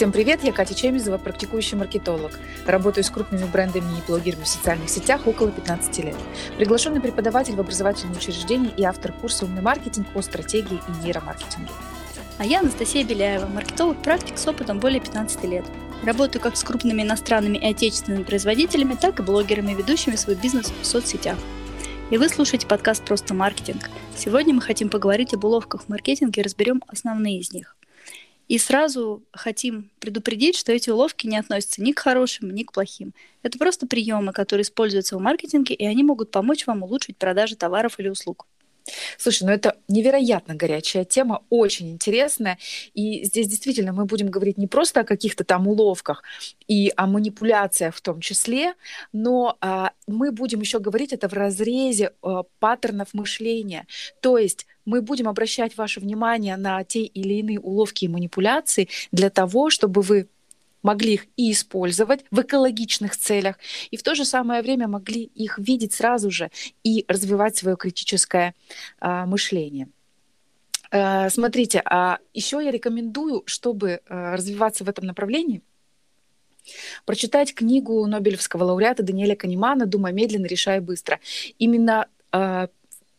Всем привет, я Катя Чемизова, практикующий маркетолог. Работаю с крупными брендами и блогерами в социальных сетях около 15 лет. Приглашенный преподаватель в образовательном учреждении и автор курса «Умный маркетинг» о стратегии и нейромаркетинге. А я Анастасия Беляева, маркетолог-практик с опытом более 15 лет. Работаю как с крупными иностранными и отечественными производителями, так и блогерами, ведущими свой бизнес в соцсетях. И вы слушаете подкаст «Просто маркетинг». Сегодня мы хотим поговорить об уловках в маркетинге и разберем основные из них. И сразу хотим предупредить, что эти уловки не относятся ни к хорошим, ни к плохим. Это просто приемы, которые используются в маркетинге, и они могут помочь вам улучшить продажи товаров или услуг. Слушай, ну это невероятно горячая тема, очень интересная. И здесь действительно мы будем говорить не просто о каких-то там уловках и о манипуляциях в том числе, но а, мы будем еще говорить это в разрезе а, паттернов мышления. То есть мы будем обращать ваше внимание на те или иные уловки и манипуляции для того, чтобы вы могли их и использовать в экологичных целях, и в то же самое время могли их видеть сразу же и развивать свое критическое а, мышление. А, смотрите, а еще я рекомендую, чтобы а, развиваться в этом направлении, прочитать книгу Нобелевского лауреата Даниэля Канемана «Думай медленно, решай быстро». Именно а,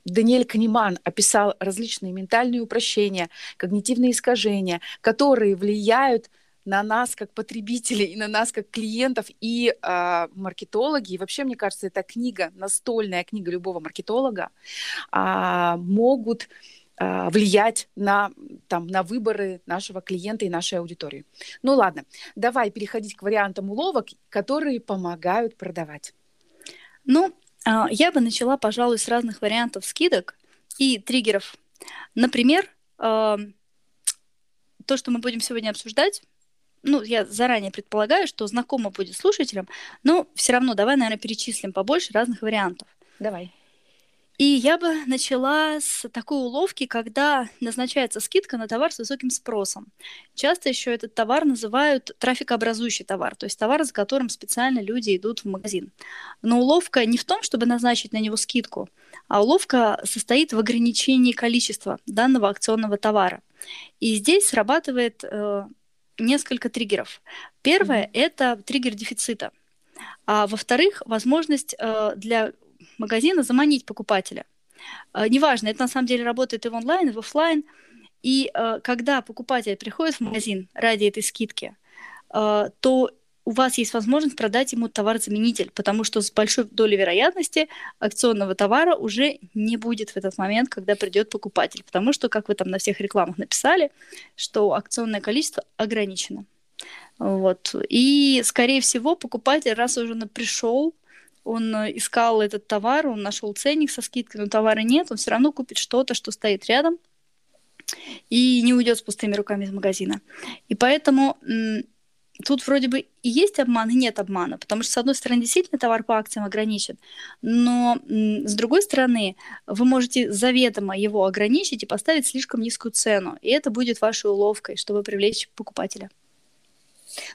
Даниэль Канеман описал различные ментальные упрощения, когнитивные искажения, которые влияют на нас как потребителей и на нас как клиентов и э, маркетологи. И вообще, мне кажется, эта книга, настольная книга любого маркетолога, э, могут э, влиять на, там, на выборы нашего клиента и нашей аудитории. Ну ладно, давай переходить к вариантам уловок, которые помогают продавать. Ну, а, я бы начала, пожалуй, с разных вариантов скидок и триггеров. Например, то, что мы будем сегодня обсуждать, ну, я заранее предполагаю, что знакомо будет слушателям, но все равно давай, наверное, перечислим побольше разных вариантов. Давай. И я бы начала с такой уловки, когда назначается скидка на товар с высоким спросом. Часто еще этот товар называют трафикообразующий товар, то есть товар, за которым специально люди идут в магазин. Но уловка не в том, чтобы назначить на него скидку, а уловка состоит в ограничении количества данного акционного товара. И здесь срабатывает э, несколько триггеров. Первое mm-hmm. это триггер дефицита. А во-вторых, возможность э, для магазина заманить покупателя. Э, неважно, это на самом деле работает и в онлайн, и в офлайн. И э, когда покупатель приходит в магазин ради этой скидки, то у вас есть возможность продать ему товар-заменитель, потому что с большой долей вероятности акционного товара уже не будет в этот момент, когда придет покупатель, потому что, как вы там на всех рекламах написали, что акционное количество ограничено. Вот. И, скорее всего, покупатель, раз уже пришел, он искал этот товар, он нашел ценник со скидкой, но товара нет, он все равно купит что-то, что стоит рядом, и не уйдет с пустыми руками из магазина. И поэтому тут вроде бы и есть обман, и нет обмана, потому что, с одной стороны, действительно товар по акциям ограничен, но с другой стороны, вы можете заведомо его ограничить и поставить слишком низкую цену, и это будет вашей уловкой, чтобы привлечь покупателя.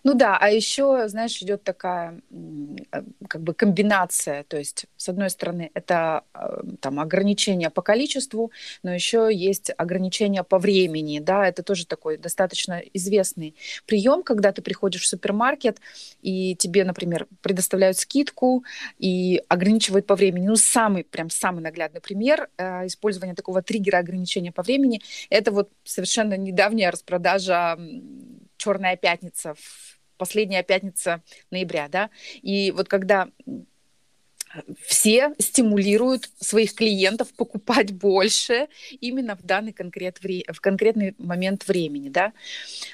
Ну да, а еще, знаешь, идет такая э, как бы комбинация, то есть с одной стороны это э, там ограничение по количеству, но еще есть ограничение по времени, да, это тоже такой достаточно известный прием, когда ты приходишь в супермаркет и тебе, например, предоставляют скидку и ограничивают по времени. Ну самый прям самый наглядный пример э, использования такого триггера ограничения по времени, это вот совершенно недавняя распродажа Черная пятница, последняя пятница ноября, да, и вот когда все стимулируют своих клиентов покупать больше именно в данный конкрет вре- в конкретный момент времени, да.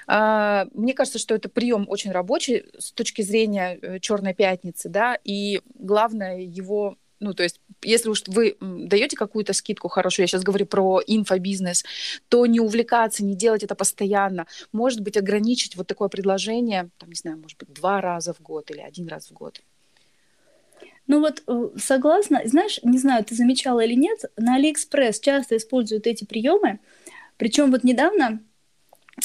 А, мне кажется, что это прием очень рабочий с точки зрения э, Черной пятницы, да, и главное его ну, то есть, если уж вы даете какую-то скидку хорошую, я сейчас говорю про инфобизнес, то не увлекаться, не делать это постоянно. Может быть, ограничить вот такое предложение, там, не знаю, может быть, два раза в год или один раз в год. Ну вот э, согласна, знаешь, не знаю, ты замечала или нет, на Алиэкспресс часто используют эти приемы, причем вот недавно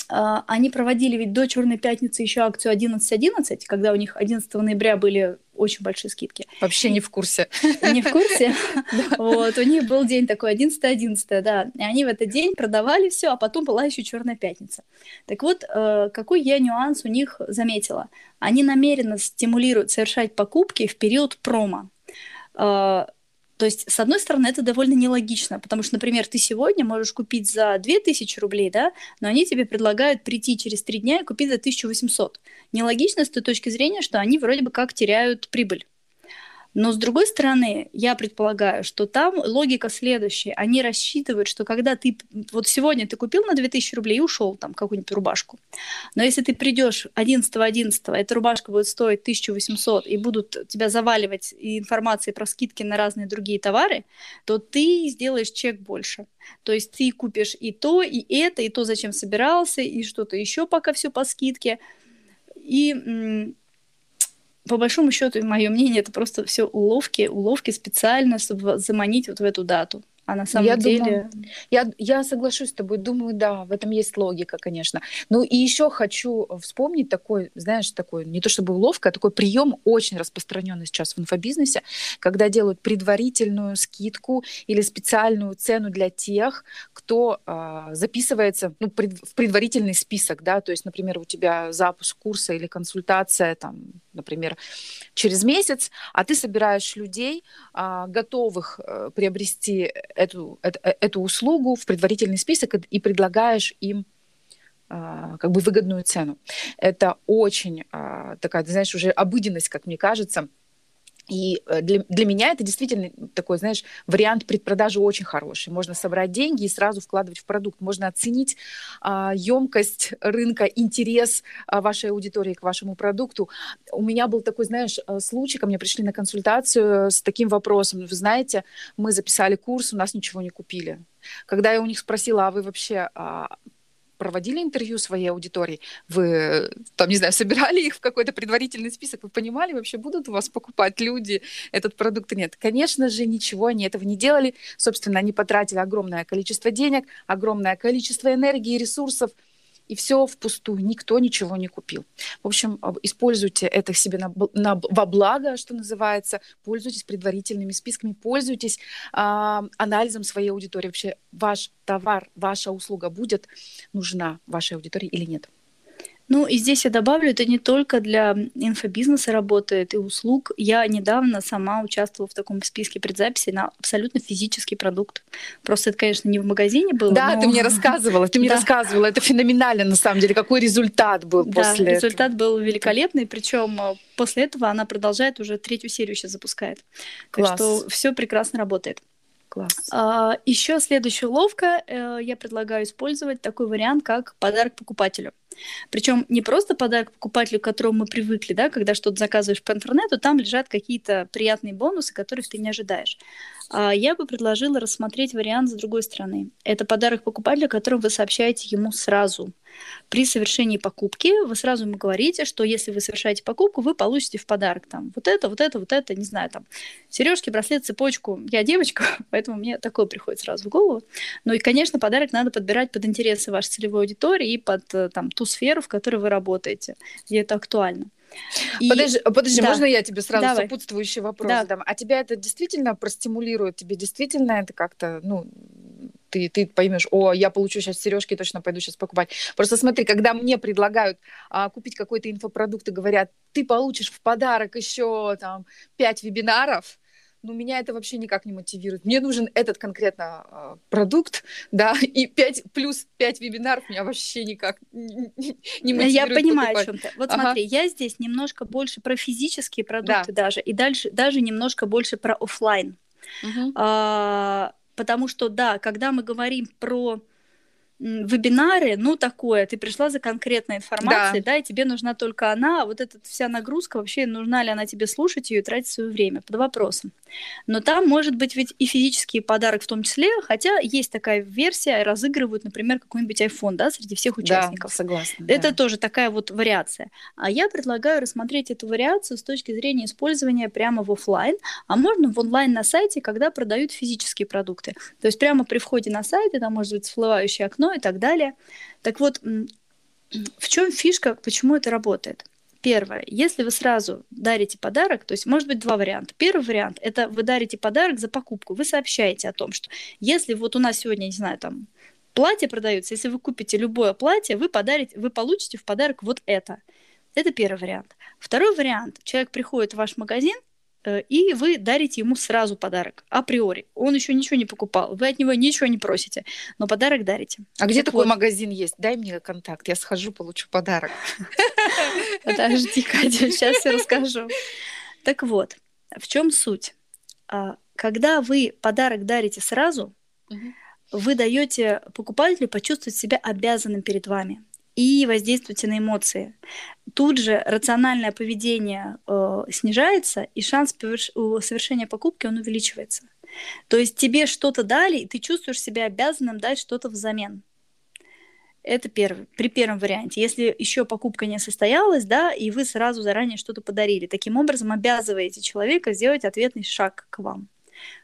они проводили ведь до Черной пятницы еще акцию 11.11, когда у них 11 ноября были очень большие скидки. Вообще не в курсе. Не в курсе? Вот, у них был день такой, 11-11, да. И они в этот день продавали все, а потом была еще Черная пятница. Так вот, э, какой я нюанс у них заметила? Они намеренно стимулируют совершать покупки в период промо. То есть, с одной стороны, это довольно нелогично, потому что, например, ты сегодня можешь купить за 2000 рублей, да, но они тебе предлагают прийти через три дня и купить за 1800. Нелогично с той точки зрения, что они вроде бы как теряют прибыль. Но с другой стороны, я предполагаю, что там логика следующая. Они рассчитывают, что когда ты... Вот сегодня ты купил на 2000 рублей и ушел там какую-нибудь рубашку. Но если ты придешь 11.11, эта рубашка будет стоить 1800 и будут тебя заваливать информацией про скидки на разные другие товары, то ты сделаешь чек больше. То есть ты купишь и то, и это, и то, зачем собирался, и что-то еще пока все по скидке. И по большому счету, мое мнение, это просто все уловки, уловки специально, чтобы заманить вот в эту дату. А на самом я деле... Думаю, я, я соглашусь с тобой, думаю, да, в этом есть логика, конечно. Ну и еще хочу вспомнить такой, знаешь, такой, не то чтобы уловка, а такой прием очень распространенный сейчас в инфобизнесе, когда делают предварительную скидку или специальную цену для тех, кто э, записывается ну, пред, в предварительный список, да, то есть, например, у тебя запуск курса или консультация, там, например, через месяц, а ты собираешь людей, э, готовых э, приобрести эту, э, эту услугу в предварительный список и предлагаешь им а, как бы выгодную цену. Это очень а, такая, знаешь, уже обыденность, как мне кажется, и э, для, для меня это действительно такой, знаешь, вариант предпродажи очень хороший. Можно собрать деньги и сразу вкладывать в продукт. Можно оценить а, емкость рынка, интерес а, вашей аудитории к вашему продукту. У меня был такой, знаешь, э, случай, ко мне пришли на консультацию с таким вопросом. Вы знаете, мы записали курс, у нас ничего не купили. Когда я у них спросила, а вы вообще а, проводили интервью своей аудитории, вы, там, не знаю, собирали их в какой-то предварительный список, вы понимали вообще, будут у вас покупать люди этот продукт или нет? Конечно же, ничего они этого не делали. Собственно, они потратили огромное количество денег, огромное количество энергии, ресурсов – и все впустую, никто ничего не купил. В общем, используйте это себе на, на, во благо, что называется, пользуйтесь предварительными списками, пользуйтесь э, анализом своей аудитории. Вообще ваш товар, ваша услуга будет нужна вашей аудитории или нет. Ну и здесь я добавлю, это не только для инфобизнеса работает и услуг. Я недавно сама участвовала в таком списке предзаписи на абсолютно физический продукт. Просто это, конечно, не в магазине было. Да, но... ты мне рассказывала, ты мне рассказывала. Это феноменально на самом деле. Какой результат был да, после результат был великолепный. Причем э, после этого она продолжает уже третью серию сейчас запускает. Класс. Так что все прекрасно работает. Класс. А, еще следующая уловка. Э, я предлагаю использовать такой вариант, как подарок покупателю. Причем не просто подарок покупателю, к которому мы привыкли, да, когда что-то заказываешь по интернету, там лежат какие-то приятные бонусы, которых ты не ожидаешь. А я бы предложила рассмотреть вариант с другой стороны. Это подарок покупателю, который вы сообщаете ему сразу. При совершении покупки вы сразу ему говорите, что если вы совершаете покупку, вы получите в подарок там вот это, вот это, вот это, не знаю, там сережки, браслет, цепочку. Я девочка, поэтому мне такое приходит сразу в голову. Ну и, конечно, подарок надо подбирать под интересы вашей целевой аудитории и под э, там, ту сферу, в которой вы работаете, где это актуально. И... Подожди, подожди да. можно я тебе сразу Давай. сопутствующий вопрос да. задам? А тебя это действительно простимулирует? Тебе действительно это как-то, ну, ты, ты поймешь, о, я получу сейчас сережки, точно пойду сейчас покупать. Просто смотри, когда мне предлагают а, купить какой-то инфопродукт и говорят, ты получишь в подарок еще там пять вебинаров, ну, меня это вообще никак не мотивирует. Мне нужен этот конкретно э, продукт, да, и 5, плюс 5 вебинаров меня вообще никак не, мотивирует Я понимаю, покупать. о чем ты. Вот ага. смотри, я здесь немножко больше про физические продукты да. даже, и дальше даже немножко больше про офлайн. Угу. А, потому что, да, когда мы говорим про вебинары, ну, такое, ты пришла за конкретной информацией, да. да, и тебе нужна только она, а вот эта вся нагрузка, вообще нужна ли она тебе слушать ее и тратить свое время, под вопросом. Но там может быть ведь и физический подарок в том числе, хотя есть такая версия, разыгрывают, например, какой-нибудь iPhone, да, среди всех участников. Да, согласна. Это да. тоже такая вот вариация. А я предлагаю рассмотреть эту вариацию с точки зрения использования прямо в офлайн, а можно в онлайн на сайте, когда продают физические продукты. То есть прямо при входе на сайт, там может быть всплывающее окно, и так далее. Так вот, в чем фишка, почему это работает? Первое, если вы сразу дарите подарок, то есть может быть два варианта. Первый вариант – это вы дарите подарок за покупку. Вы сообщаете о том, что если вот у нас сегодня, не знаю, там платье продается, если вы купите любое платье, вы подарите, вы получите в подарок вот это. Это первый вариант. Второй вариант. Человек приходит в ваш магазин, и вы дарите ему сразу подарок, априори. Он еще ничего не покупал, вы от него ничего не просите, но подарок дарите. А где так такой вот. магазин есть? Дай мне контакт, я схожу, получу подарок. Подожди, Катя, сейчас все расскажу. Так вот, в чем суть? А, когда вы подарок дарите сразу, вы даете покупателю почувствовать себя обязанным перед вами и воздействуете на эмоции. Тут же рациональное поведение э, снижается, и шанс совершения покупки он увеличивается. То есть тебе что-то дали, и ты чувствуешь себя обязанным дать что-то взамен. Это первый, при первом варианте. Если еще покупка не состоялась, да, и вы сразу заранее что-то подарили, таким образом обязываете человека сделать ответный шаг к вам.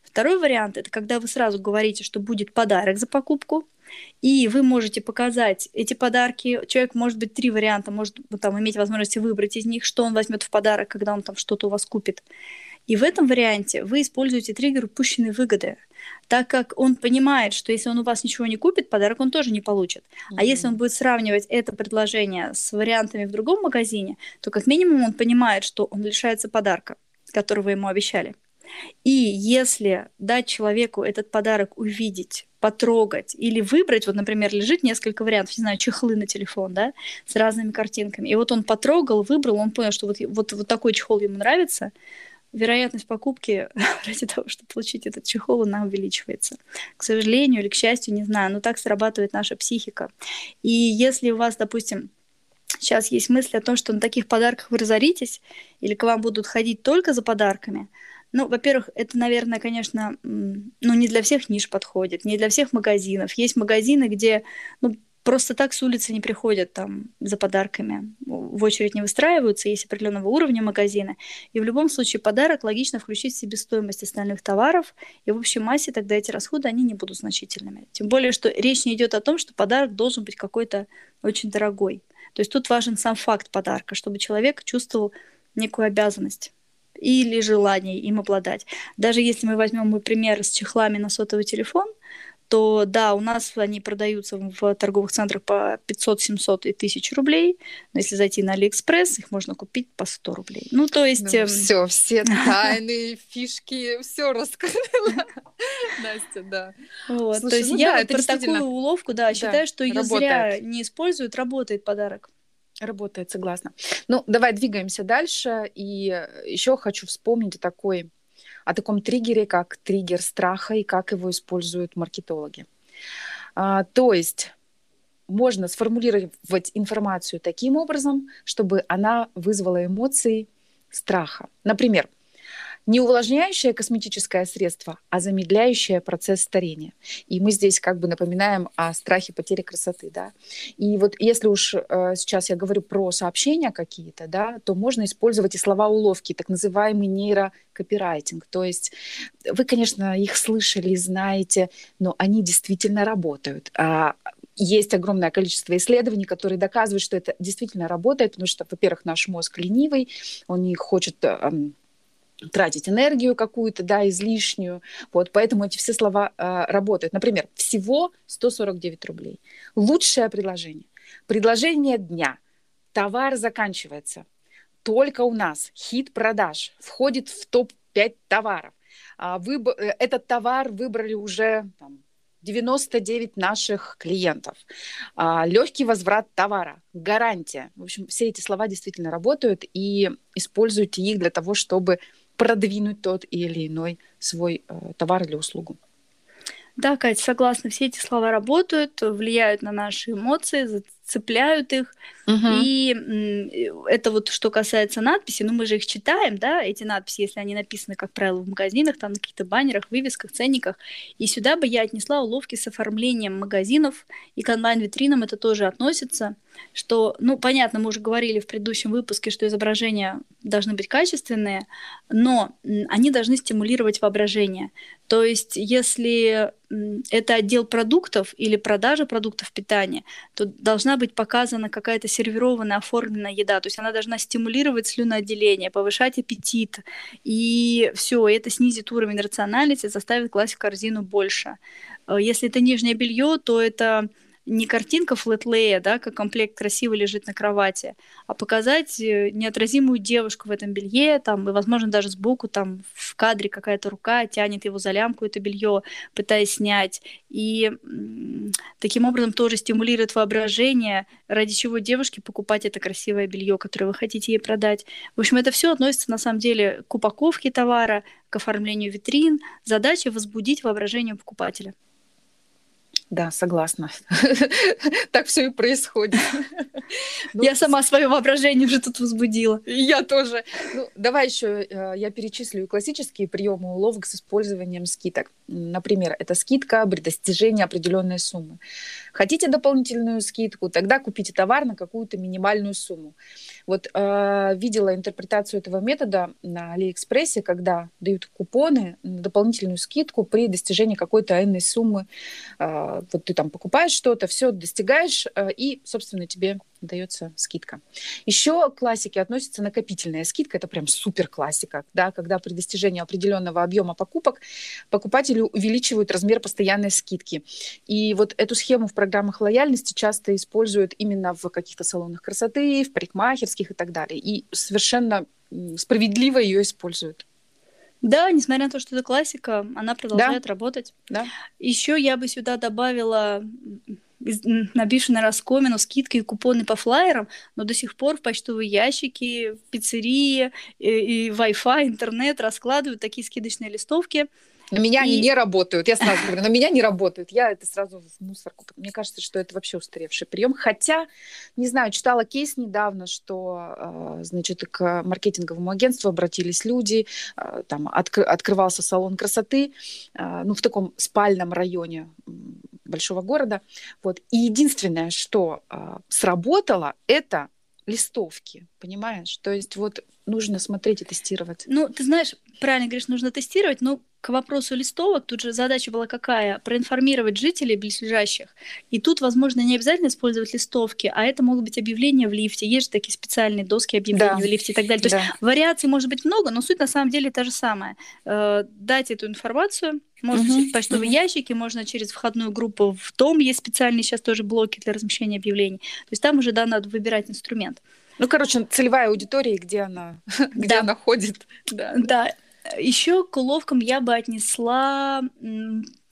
Второй вариант это когда вы сразу говорите, что будет подарок за покупку, и вы можете показать эти подарки. Человек может быть три варианта, может там иметь возможность выбрать из них, что он возьмет в подарок, когда он там что-то у вас купит. И в этом варианте вы используете триггер упущенной выгоды, так как он понимает, что если он у вас ничего не купит, подарок он тоже не получит. Mm-hmm. А если он будет сравнивать это предложение с вариантами в другом магазине, то как минимум он понимает, что он лишается подарка, который вы ему обещали. И если дать человеку этот подарок увидеть, потрогать или выбрать, вот, например, лежит несколько вариантов, не знаю, чехлы на телефон, да, с разными картинками, и вот он потрогал, выбрал, он понял, что вот, вот, вот такой чехол ему нравится, вероятность покупки ради того, чтобы получить этот чехол, она увеличивается. К сожалению или к счастью, не знаю, но так срабатывает наша психика. И если у вас, допустим, сейчас есть мысль о том, что на таких подарках вы разоритесь, или к вам будут ходить только за подарками – ну, во-первых, это, наверное, конечно, ну, не для всех ниш подходит, не для всех магазинов. Есть магазины, где, ну, просто так с улицы не приходят там за подарками, в очередь не выстраиваются, есть определенного уровня магазина. И в любом случае подарок логично включить в себестоимость остальных товаров, и в общей массе тогда эти расходы, они не будут значительными. Тем более, что речь не идет о том, что подарок должен быть какой-то очень дорогой. То есть тут важен сам факт подарка, чтобы человек чувствовал некую обязанность или желание им обладать. Даже если мы возьмем мой пример с чехлами на сотовый телефон, то да, у нас они продаются в торговых центрах по 500, 700 и 1000 рублей. Но если зайти на Алиэкспресс, их можно купить по 100 рублей. Ну, то есть... Ну, все, все тайны, фишки, все раскрыла. Настя, да. Вот, то есть ну, я про такую уловку, да, да считаю, что ее зря не используют, работает подарок. Работает, согласна. Ну, давай двигаемся дальше. И еще хочу вспомнить о такой, о таком триггере, как триггер страха и как его используют маркетологи. А, то есть можно сформулировать информацию таким образом, чтобы она вызвала эмоции страха. Например, не увлажняющее косметическое средство, а замедляющее процесс старения. И мы здесь как бы напоминаем о страхе потери красоты, да. И вот если уж э, сейчас я говорю про сообщения какие-то, да, то можно использовать и слова уловки, так называемый нейрокопирайтинг. То есть вы, конечно, их слышали, знаете, но они действительно работают. А есть огромное количество исследований, которые доказывают, что это действительно работает, потому что, во-первых, наш мозг ленивый, он не хочет эм, тратить энергию какую-то, да, излишнюю. Вот, поэтому эти все слова э, работают. Например, всего 149 рублей. Лучшее предложение. Предложение дня. Товар заканчивается. Только у нас хит продаж входит в топ-5 товаров. А, выб... Э, этот товар выбрали уже там, 99 наших клиентов. А, легкий возврат товара, гарантия. В общем, все эти слова действительно работают и используйте их для того, чтобы продвинуть тот или иной свой э, товар или услугу. Да, Катя, согласна. Все эти слова работают, влияют на наши эмоции, зацепляют их. Угу. И это вот что касается надписей, ну мы же их читаем, да, эти надписи, если они написаны, как правило, в магазинах, там на каких-то баннерах, вывесках, ценниках. И сюда бы я отнесла уловки с оформлением магазинов, и к онлайн-витринам это тоже относится. что, ну, понятно, мы уже говорили в предыдущем выпуске, что изображения должны быть качественные, но они должны стимулировать воображение. То есть, если это отдел продуктов или продажа продуктов питания, то должна быть показана какая-то сервированная, оформленная еда. То есть она должна стимулировать слюноотделение, повышать аппетит. И все, это снизит уровень рациональности, заставит класть в корзину больше. Э, если это нижнее белье, то это не картинка флетлея, да, как комплект красиво лежит на кровати, а показать э, неотразимую девушку в этом белье, там, и, возможно, даже сбоку там в кадре какая-то рука тянет его за лямку, это белье, пытаясь снять. И таким образом тоже стимулирует воображение, ради чего девушке покупать это красивое белье, которое вы хотите ей продать. В общем, это все относится на самом деле к упаковке товара, к оформлению витрин. Задача возбудить воображение покупателя. Да, согласна. Так все и происходит. Ну, я сама свое воображение уже тут возбудила. Я тоже. Ну, давай еще э, я перечислю классические приемы уловок с использованием скидок. Например, это скидка при достижении определенной суммы. Хотите дополнительную скидку, тогда купите товар на какую-то минимальную сумму. Вот э, видела интерпретацию этого метода на Алиэкспрессе, когда дают купоны на дополнительную скидку при достижении какой-то энной суммы. Вот ты там покупаешь что-то, все достигаешь, э, и, собственно, тебе дается скидка. Еще к классике относится накопительная скидка. Это прям супер классика, да, когда при достижении определенного объема покупок покупатели увеличивают размер постоянной скидки. И вот эту схему в программах лояльности часто используют именно в каких-то салонах красоты, в парикмахерских и так далее. И совершенно справедливо ее используют. Да, несмотря на то, что это классика, она продолжает да. работать. Да. Еще я бы сюда добавила на раскомину скидки и купоны по флайерам, но до сих пор в почтовые ящики, пиццерии и, и Wi-Fi, интернет раскладывают такие скидочные листовки. На меня и... они не работают. Я сразу говорю, на меня не работают. Я это сразу в мусорку. Мне кажется, что это вообще устаревший прием. Хотя, не знаю, читала кейс недавно, что, а, значит, к маркетинговому агентству обратились люди, а, там откр- открывался салон красоты, а, ну, в таком спальном районе большого города. Вот. И единственное, что сработало, это листовки, понимаешь? То есть вот нужно смотреть и тестировать. Ну, ты знаешь, правильно говоришь, нужно тестировать, но к вопросу листовок, тут же задача была какая? Проинформировать жителей близлежащих. И тут, возможно, не обязательно использовать листовки, а это могут быть объявления в лифте. Есть же такие специальные доски объявлений да. в лифте и так далее. То да. есть вариаций может быть много, но суть на самом деле та же самая. Э, дать эту информацию, можно угу, через почтовые угу. ящики, можно через входную группу в том есть специальные сейчас тоже блоки для размещения объявлений. То есть там уже да, надо выбирать инструмент. Ну, короче, целевая аудитория, где она, где да. она ходит. Да. да. Еще к уловкам я бы отнесла,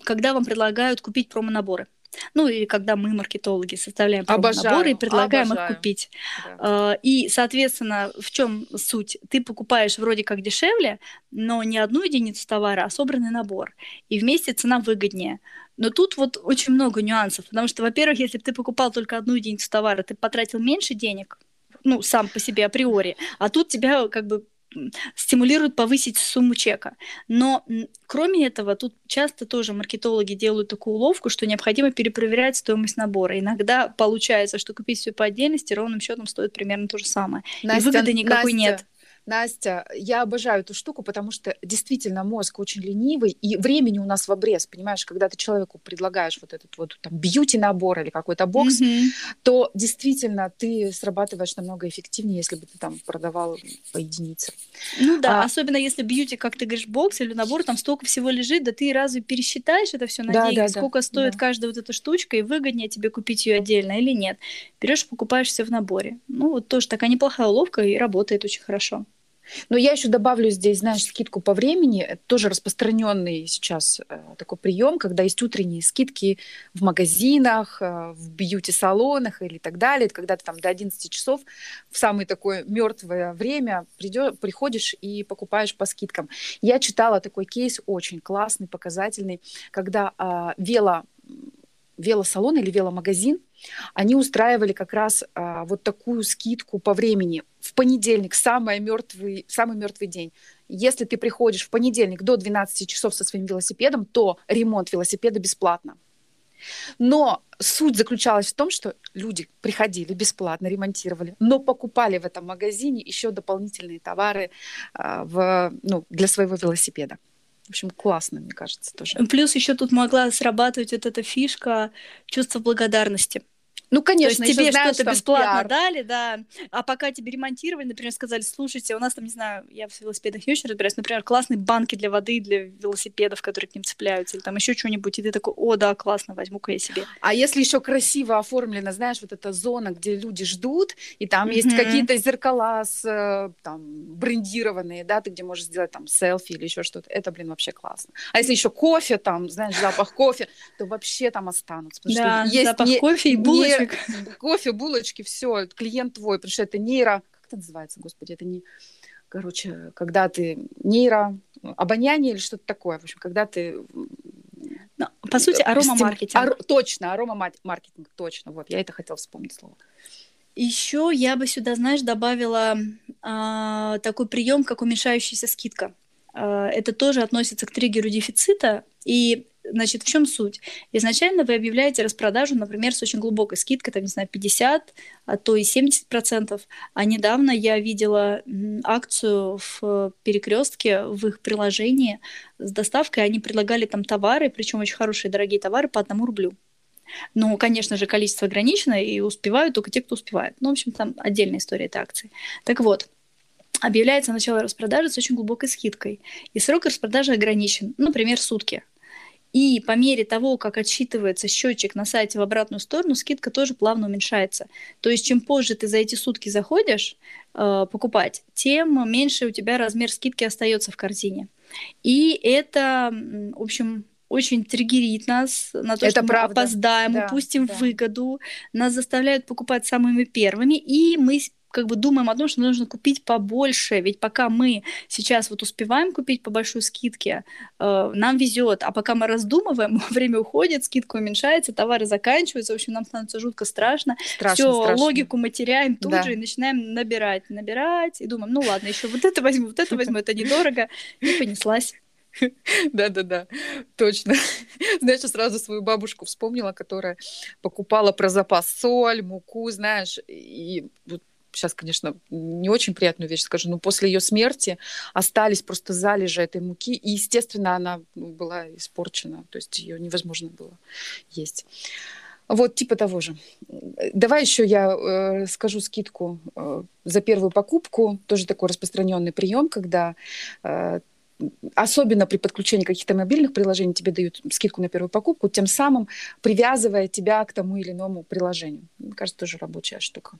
когда вам предлагают купить промо-наборы. Ну и когда мы, маркетологи, составляем наборы и предлагаем обожаю. их купить. Да. А, и, соответственно, в чем суть? Ты покупаешь вроде как дешевле, но не одну единицу товара, а собранный набор. И вместе цена выгоднее. Но тут вот очень много нюансов, потому что, во-первых, если бы ты покупал только одну единицу товара, ты потратил меньше денег, ну, сам по себе априори, а тут тебя как бы стимулирует повысить сумму чека. Но кроме этого, тут часто тоже маркетологи делают такую уловку, что необходимо перепроверять стоимость набора. Иногда получается, что купить все по отдельности ровным счетом стоит примерно то же самое. Настя, И выгоды никакой Настя, нет. Настя, я обожаю эту штуку, потому что действительно мозг очень ленивый, и времени у нас в обрез, понимаешь, когда ты человеку предлагаешь вот этот вот там бьюти-набор или какой-то бокс, mm-hmm. то действительно ты срабатываешь намного эффективнее, если бы ты там продавал по единице. Ну да, а, особенно если бьюти, как ты говоришь, бокс или набор, там столько всего лежит, да ты разве пересчитаешь это все на да, деньги, да, сколько да, стоит да. каждая вот эта штучка, и выгоднее тебе купить ее отдельно или нет. Берешь, покупаешь все в наборе. Ну вот тоже такая неплохая уловка и работает очень хорошо. Но я еще добавлю здесь, знаешь, скидку по времени. Это тоже распространенный сейчас э, такой прием, когда есть утренние скидки в магазинах, э, в бьюти-салонах или так далее. Это когда ты там до 11 часов в самое такое мертвое время придё, приходишь и покупаешь по скидкам. Я читала такой кейс очень классный, показательный, когда э, вело велосалон или веломагазин, они устраивали как раз а, вот такую скидку по времени. В понедельник самый мертвый, самый мертвый день. Если ты приходишь в понедельник до 12 часов со своим велосипедом, то ремонт велосипеда бесплатно. Но суть заключалась в том, что люди приходили бесплатно, ремонтировали, но покупали в этом магазине еще дополнительные товары а, в, ну, для своего велосипеда. В общем, классно, мне кажется, тоже. Плюс еще тут могла срабатывать вот эта фишка чувства благодарности. Ну, конечно, То есть тебе что-то бесплатно пиар. дали, да, а пока тебе ремонтировали, например, сказали, слушайте, у нас там, не знаю, я в велосипедах не очень разбираюсь, например, классные банки для воды, для велосипедов, которые к ним цепляются, или там еще что-нибудь, и ты такой, о, да, классно, возьму-ка я себе. А если еще красиво оформлена, знаешь, вот эта зона, где люди ждут, и там mm-hmm. есть какие-то зеркала с, э, там, брендированные, да, ты где можешь сделать там селфи или еще что-то, это, блин, вообще классно. А если еще кофе там, знаешь, запах кофе, то вообще там останутся. Да, запах кофе и булочек булочек. Кофе, булочки, все, клиент твой, потому что это нейро... Как это называется, господи, это не... Короче, когда ты нейро... Обоняние или что-то такое, в общем, когда ты... Ну, по сути, аромамаркетинг. Ар... Точно, аромамаркетинг, точно. Вот, я это хотела вспомнить слово. Еще я бы сюда, знаешь, добавила э, такой прием, как уменьшающаяся скидка. Э, это тоже относится к триггеру дефицита, и Значит, в чем суть? Изначально вы объявляете распродажу, например, с очень глубокой скидкой, там, не знаю, 50, а то и 70 процентов. А недавно я видела акцию в перекрестке в их приложении с доставкой. Они предлагали там товары, причем очень хорошие, дорогие товары по одному рублю. Ну, конечно же, количество ограничено, и успевают только те, кто успевает. Ну, в общем, там отдельная история этой акции. Так вот, объявляется начало распродажи с очень глубокой скидкой. И срок распродажи ограничен, например, сутки. И по мере того, как отсчитывается счетчик на сайте в обратную сторону, скидка тоже плавно уменьшается. То есть чем позже ты за эти сутки заходишь э, покупать, тем меньше у тебя размер скидки остается в корзине. И это, в общем, очень триггерит нас на то, это что правда. мы опоздаем, да, упустим да. выгоду, нас заставляют покупать самыми первыми, и мы как бы думаем о том, что нужно купить побольше, ведь пока мы сейчас вот успеваем купить по большой скидке, э, нам везет, а пока мы раздумываем, время уходит, скидка уменьшается, товары заканчиваются, в общем, нам становится жутко страшно. Страшно, Все, страшно. логику мы теряем тут да. же и начинаем набирать, набирать, и думаем, ну ладно, еще вот это возьму, вот это возьму, это недорого, и понеслась. Да-да-да, точно. Знаешь, я сразу свою бабушку вспомнила, которая покупала про запас соль, муку, знаешь, и вот сейчас, конечно, не очень приятную вещь скажу, но после ее смерти остались просто залежи этой муки, и, естественно, она была испорчена, то есть ее невозможно было есть. Вот типа того же. Давай еще я э, скажу скидку э, за первую покупку. Тоже такой распространенный прием, когда э, особенно при подключении каких-то мобильных приложений тебе дают скидку на первую покупку, тем самым привязывая тебя к тому или иному приложению. Мне кажется, тоже рабочая штука.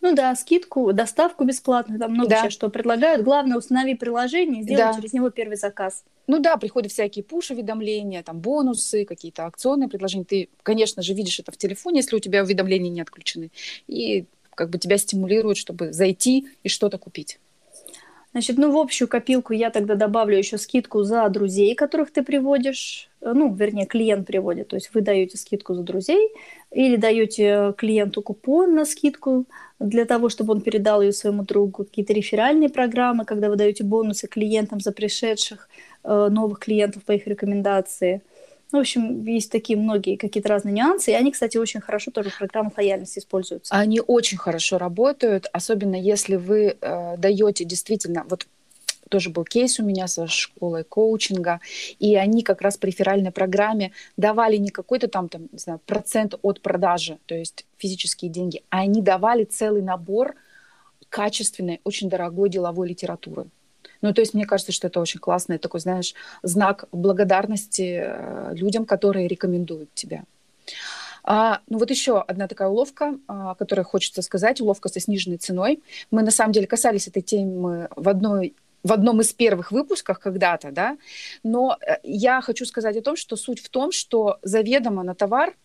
Ну да, скидку, доставку бесплатную, там много да. что предлагают. Главное, установи приложение, сделай да. через него первый заказ. Ну да, приходят всякие пуш-уведомления, там бонусы, какие-то акционные предложения. Ты, конечно же, видишь это в телефоне, если у тебя уведомления не отключены. И как бы тебя стимулируют, чтобы зайти и что-то купить. Значит, ну в общую копилку я тогда добавлю еще скидку за друзей, которых ты приводишь, э, ну, вернее, клиент приводит, то есть вы даете скидку за друзей или даете клиенту купон на скидку для того, чтобы он передал ее своему другу, какие-то реферальные программы, когда вы даете бонусы клиентам за пришедших э, новых клиентов по их рекомендации – ну, в общем, есть такие многие какие-то разные нюансы, и они, кстати, очень хорошо тоже в программах лояльности используются. Они очень хорошо работают, особенно если вы э, даете действительно, вот тоже был кейс у меня со школой коучинга, и они как раз при реферальной программе давали не какой-то там, там не знаю, процент от продажи, то есть физические деньги, а они давали целый набор качественной, очень дорогой деловой литературы. Ну, то есть мне кажется, что это очень классный такой, знаешь, знак благодарности э, людям, которые рекомендуют тебя. А, ну вот еще одна такая уловка, а, о которой хочется сказать, уловка со сниженной ценой. Мы на самом деле касались этой темы в одной в одном из первых выпусков когда-то, да, но э, я хочу сказать о том, что суть в том, что заведомо на товар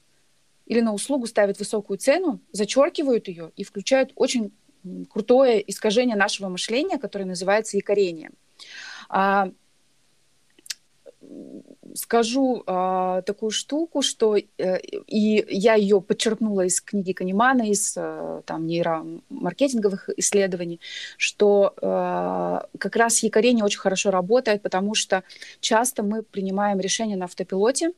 или на услугу ставят высокую цену, зачеркивают ее и включают очень крутое искажение нашего мышления, которое называется якорение. А, скажу а, такую штуку, что э, и я ее подчеркнула из книги Канемана, из э, там нейромаркетинговых исследований, что э, как раз якорение очень хорошо работает, потому что часто мы принимаем решения на автопилоте,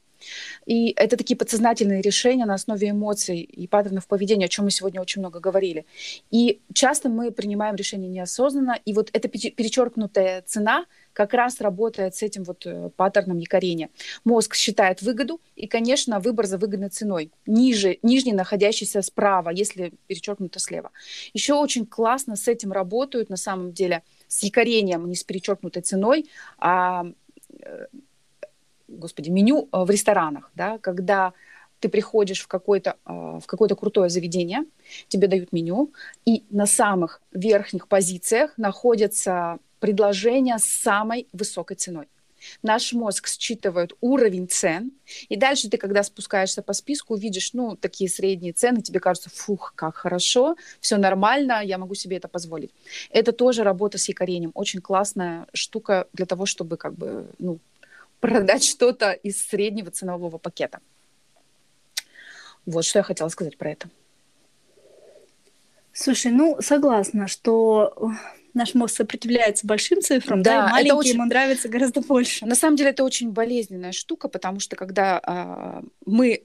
И это такие подсознательные решения на основе эмоций и паттернов поведения, о чем мы сегодня очень много говорили. И часто мы принимаем решения неосознанно, и вот эта перечеркнутая цена как раз работает с этим вот э, паттерном якорения. Мозг считает выгоду, и, конечно, выбор за выгодной ценой, ниже, нижний находящийся справа, если перечеркнуто слева. Еще очень классно с этим работают, на самом деле, с якорением, не с перечеркнутой ценой, а э, господи, меню э, в ресторанах, да, когда ты приходишь в какое-то, в какое-то крутое заведение, тебе дают меню, и на самых верхних позициях находятся предложение с самой высокой ценой. Наш мозг считывает уровень цен, и дальше ты, когда спускаешься по списку, видишь, ну, такие средние цены, тебе кажется, фух, как хорошо, все нормально, я могу себе это позволить. Это тоже работа с якорением, очень классная штука для того, чтобы как бы, ну, продать что-то из среднего ценового пакета. Вот что я хотела сказать про это. Слушай, ну согласна, что наш мозг сопротивляется большим цифрам, да, да и маленькие очень... ему нравится гораздо больше. На самом деле это очень болезненная штука, потому что когда а, мы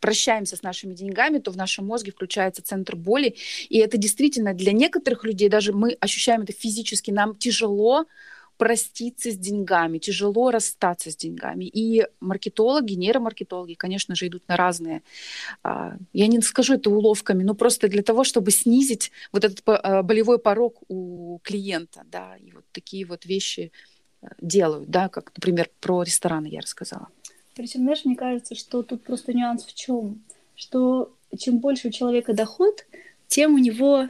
прощаемся с нашими деньгами, то в нашем мозге включается центр боли. И это действительно для некоторых людей, даже мы ощущаем это физически, нам тяжело проститься с деньгами, тяжело расстаться с деньгами. И маркетологи, нейромаркетологи, конечно же, идут на разные, а, я не скажу это уловками, но просто для того, чтобы снизить вот этот а, болевой порог у клиента, да, и вот такие вот вещи а, делают, да, как, например, про рестораны я рассказала. Причем, знаешь, мне кажется, что тут просто нюанс в чем, что чем больше у человека доход, тем у него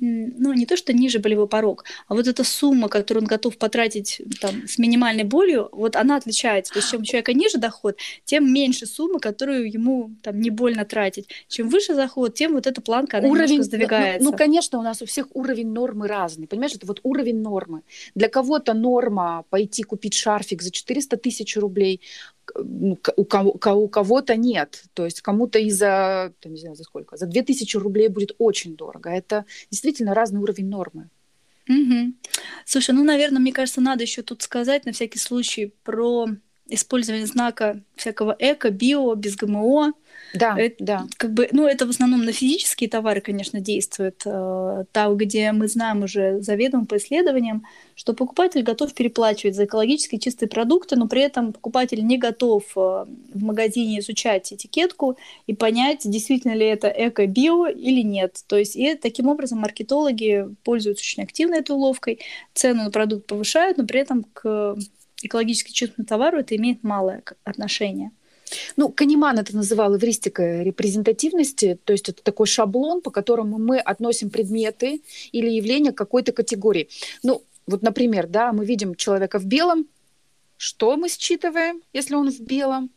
ну, не то, что ниже болевой порог, а вот эта сумма, которую он готов потратить там, с минимальной болью, вот она отличается. То есть, чем у человека ниже доход, тем меньше суммы, которую ему там не больно тратить. Чем выше заход, тем вот эта планка, она уровень, немножко сдвигается. Ну, ну, конечно, у нас у всех уровень нормы разный. Понимаешь, это вот уровень нормы. Для кого-то норма пойти купить шарфик за 400 тысяч рублей, ну, у, у кого-то нет. То есть кому-то и за, не знаю, за сколько, за 2000 рублей будет очень дорого. Это действительно разный уровень нормы. Угу. Слушай, ну, наверное, мне кажется, надо еще тут сказать на всякий случай про использование знака всякого эко, био, без ГМО. Да, это, да. Как бы, ну, это в основном на физические товары, конечно, действует. Э, там, где мы знаем уже заведомо по исследованиям, что покупатель готов переплачивать за экологически чистые продукты, но при этом покупатель не готов э, в магазине изучать этикетку и понять, действительно ли это эко-био или нет. То есть и таким образом маркетологи пользуются очень активно этой уловкой, цену на продукт повышают, но при этом к экологически чистому товару это имеет малое отношение. Ну, Канеман это называл эвристикой репрезентативности, то есть это такой шаблон, по которому мы относим предметы или явления к какой-то категории. Ну, вот, например, да, мы видим человека в белом, что мы считываем, если он в белом?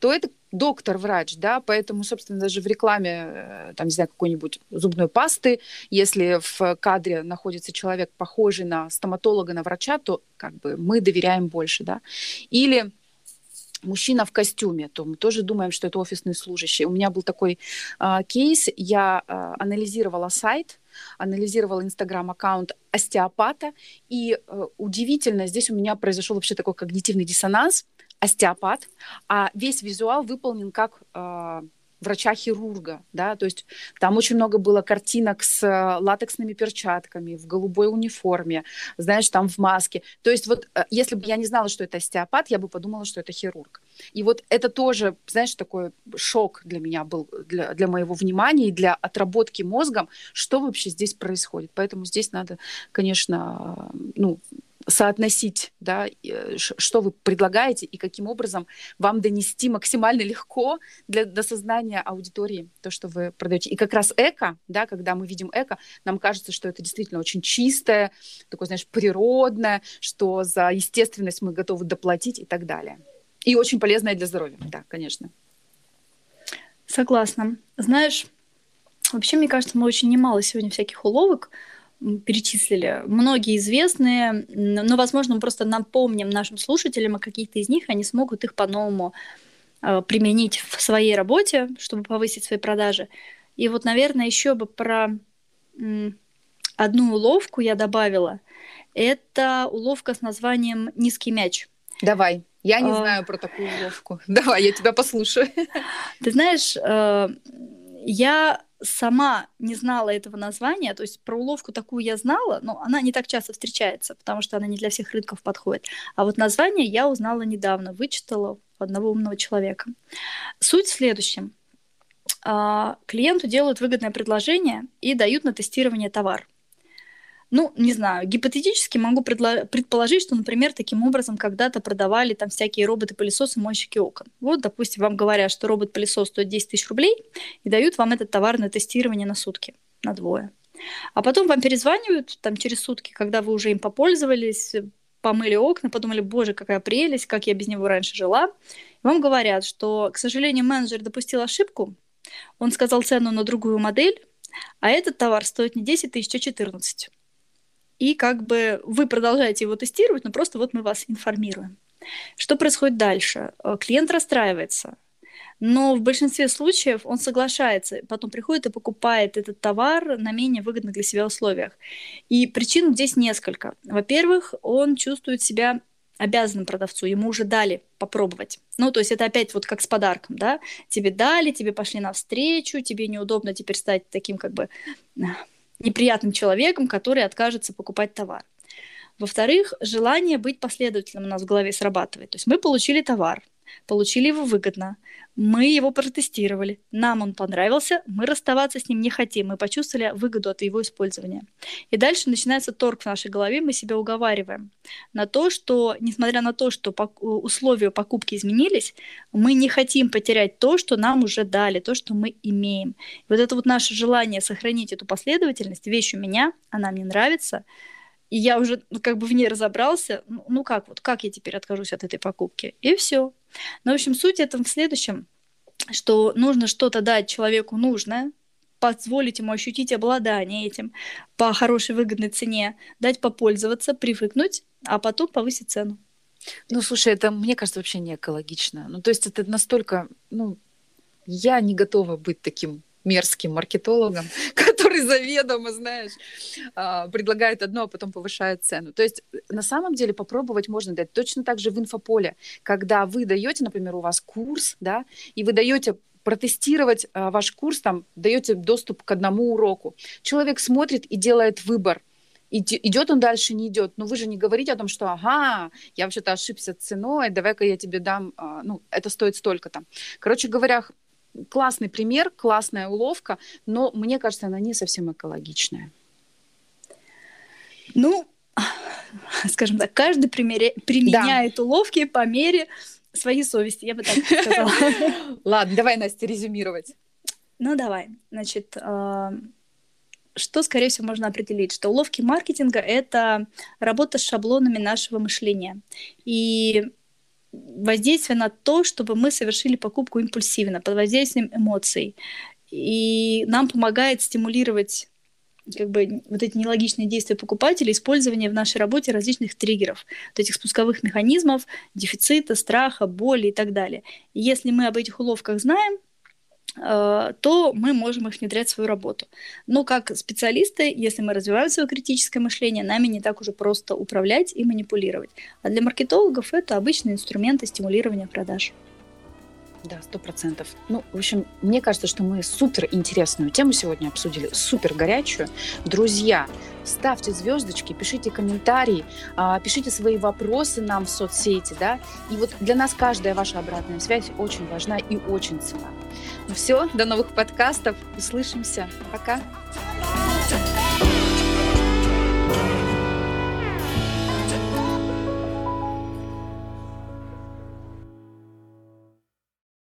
То это доктор-врач, да, поэтому, собственно, даже в рекламе, э, там, не знаю, какой-нибудь зубной пасты, если в кадре находится человек, похожий на стоматолога, на врача, то как бы мы доверяем больше, да. Или мужчина в костюме, то мы тоже думаем, что это офисный служащий. У меня был такой э, кейс, я э, анализировала сайт, анализировала инстаграм-аккаунт остеопата, и э, удивительно, здесь у меня произошел вообще такой когнитивный диссонанс, остеопат, а весь визуал выполнен как э, врача-хирурга, да, то есть там очень много было картинок с э, латексными перчатками, в голубой униформе, знаешь, там в маске. То есть вот э, если бы я не знала, что это остеопат, я бы подумала, что это хирург. И вот это тоже, знаешь, такой шок для меня был, для, для моего внимания и для отработки мозгом, что вообще здесь происходит. Поэтому здесь надо, конечно, ну, соотносить, да, э, что вы предлагаете и каким образом вам донести максимально легко для, до сознания аудитории то, что вы продаете. И как раз эко, да, когда мы видим эко, нам кажется, что это действительно очень чистое, такое, знаешь, природное, что за естественность мы готовы доплатить и так далее. И очень полезное для здоровья, да, конечно. Согласна. Знаешь, вообще, мне кажется, мы очень немало сегодня всяких уловок перечислили. Многие известные, но, возможно, мы просто напомним нашим слушателям о каких-то из них, они смогут их по-новому э, применить в своей работе, чтобы повысить свои продажи. И вот, наверное, еще бы про одну уловку я добавила. Это уловка с названием «низкий мяч». Давай. Я не а... знаю про такую уловку. Давай, я тебя послушаю. Ты знаешь, э, я сама не знала этого названия, то есть про уловку такую я знала, но она не так часто встречается, потому что она не для всех рынков подходит. А вот название я узнала недавно, вычитала у одного умного человека. Суть в следующем. А, клиенту делают выгодное предложение и дают на тестирование товар. Ну, не знаю, гипотетически могу предположить, что, например, таким образом когда-то продавали там всякие роботы-пылесосы, мойщики окон. Вот, допустим, вам говорят, что робот-пылесос стоит 10 тысяч рублей и дают вам этот товар на тестирование на сутки, на двое. А потом вам перезванивают там через сутки, когда вы уже им попользовались, помыли окна, подумали, боже, какая прелесть, как я без него раньше жила. И вам говорят, что, к сожалению, менеджер допустил ошибку, он сказал цену на другую модель, а этот товар стоит не 10 тысяч, а 14 и как бы вы продолжаете его тестировать, но просто вот мы вас информируем. Что происходит дальше? Э, клиент расстраивается, но в большинстве случаев он соглашается, потом приходит и покупает этот товар на менее выгодных для себя условиях. И причин здесь несколько. Во-первых, он чувствует себя обязанным продавцу, ему уже дали попробовать. Ну, то есть это опять вот как с подарком, да? Тебе дали, тебе пошли навстречу, тебе неудобно теперь стать таким как бы неприятным человеком, который откажется покупать товар. Во-вторых, желание быть последовательным у нас в голове срабатывает. То есть мы получили товар, получили его выгодно, мы его протестировали, нам он понравился, мы расставаться с ним не хотим, мы почувствовали выгоду от его использования. И дальше начинается торг в нашей голове, мы себя уговариваем на то, что, несмотря на то, что условия покупки изменились, мы не хотим потерять то, что нам уже дали, то, что мы имеем. И вот это вот наше желание сохранить эту последовательность, вещь у меня, она мне нравится, и я уже ну, как бы в ней разобрался, ну, ну как вот, как я теперь откажусь от этой покупки? И все. Ну, в общем, суть этого в следующем, что нужно что-то дать человеку нужное, позволить ему ощутить обладание этим по хорошей выгодной цене, дать попользоваться, привыкнуть, а потом повысить цену. Ну, слушай, это, мне кажется, вообще не экологично. Ну, то есть это настолько, ну, я не готова быть таким мерзким маркетологом, который заведомо, знаешь, а, предлагает одно, а потом повышает цену. То есть на самом деле попробовать можно дать точно так же в инфополе, когда вы даете, например, у вас курс, да, и вы даете протестировать а, ваш курс, там, даете доступ к одному уроку. Человек смотрит и делает выбор, идет он дальше, не идет. Но вы же не говорите о том, что ага, я вообще-то ошибся ценой, давай-ка я тебе дам, ну, это стоит столько-то. Короче говоря, классный пример, классная уловка, но мне кажется, она не совсем экологичная. Ну, скажем так, каждый примере, применяет да. уловки по мере своей совести, я бы так сказала. Ладно, давай, Настя, резюмировать. Ну, давай. Значит, а, что, скорее всего, можно определить? Что уловки маркетинга — это работа с шаблонами нашего мышления. И воздействие на то, чтобы мы совершили покупку импульсивно, под воздействием эмоций. И нам помогает стимулировать как бы вот эти нелогичные действия покупателя, использование в нашей работе различных триггеров, вот этих спусковых механизмов, дефицита, страха, боли и так далее. И если мы об этих уловках знаем, то мы можем их внедрять в свою работу. Но как специалисты, если мы развиваем свое критическое мышление, нами не так уже просто управлять и манипулировать. А для маркетологов это обычные инструменты стимулирования продаж. Да, сто процентов. Ну, в общем, мне кажется, что мы супер интересную тему сегодня обсудили, супер горячую. Друзья, ставьте звездочки, пишите комментарии, а, пишите свои вопросы нам в соцсети, да. И вот для нас каждая ваша обратная связь очень важна и очень ценна. Ну все, до новых подкастов, услышимся, пока.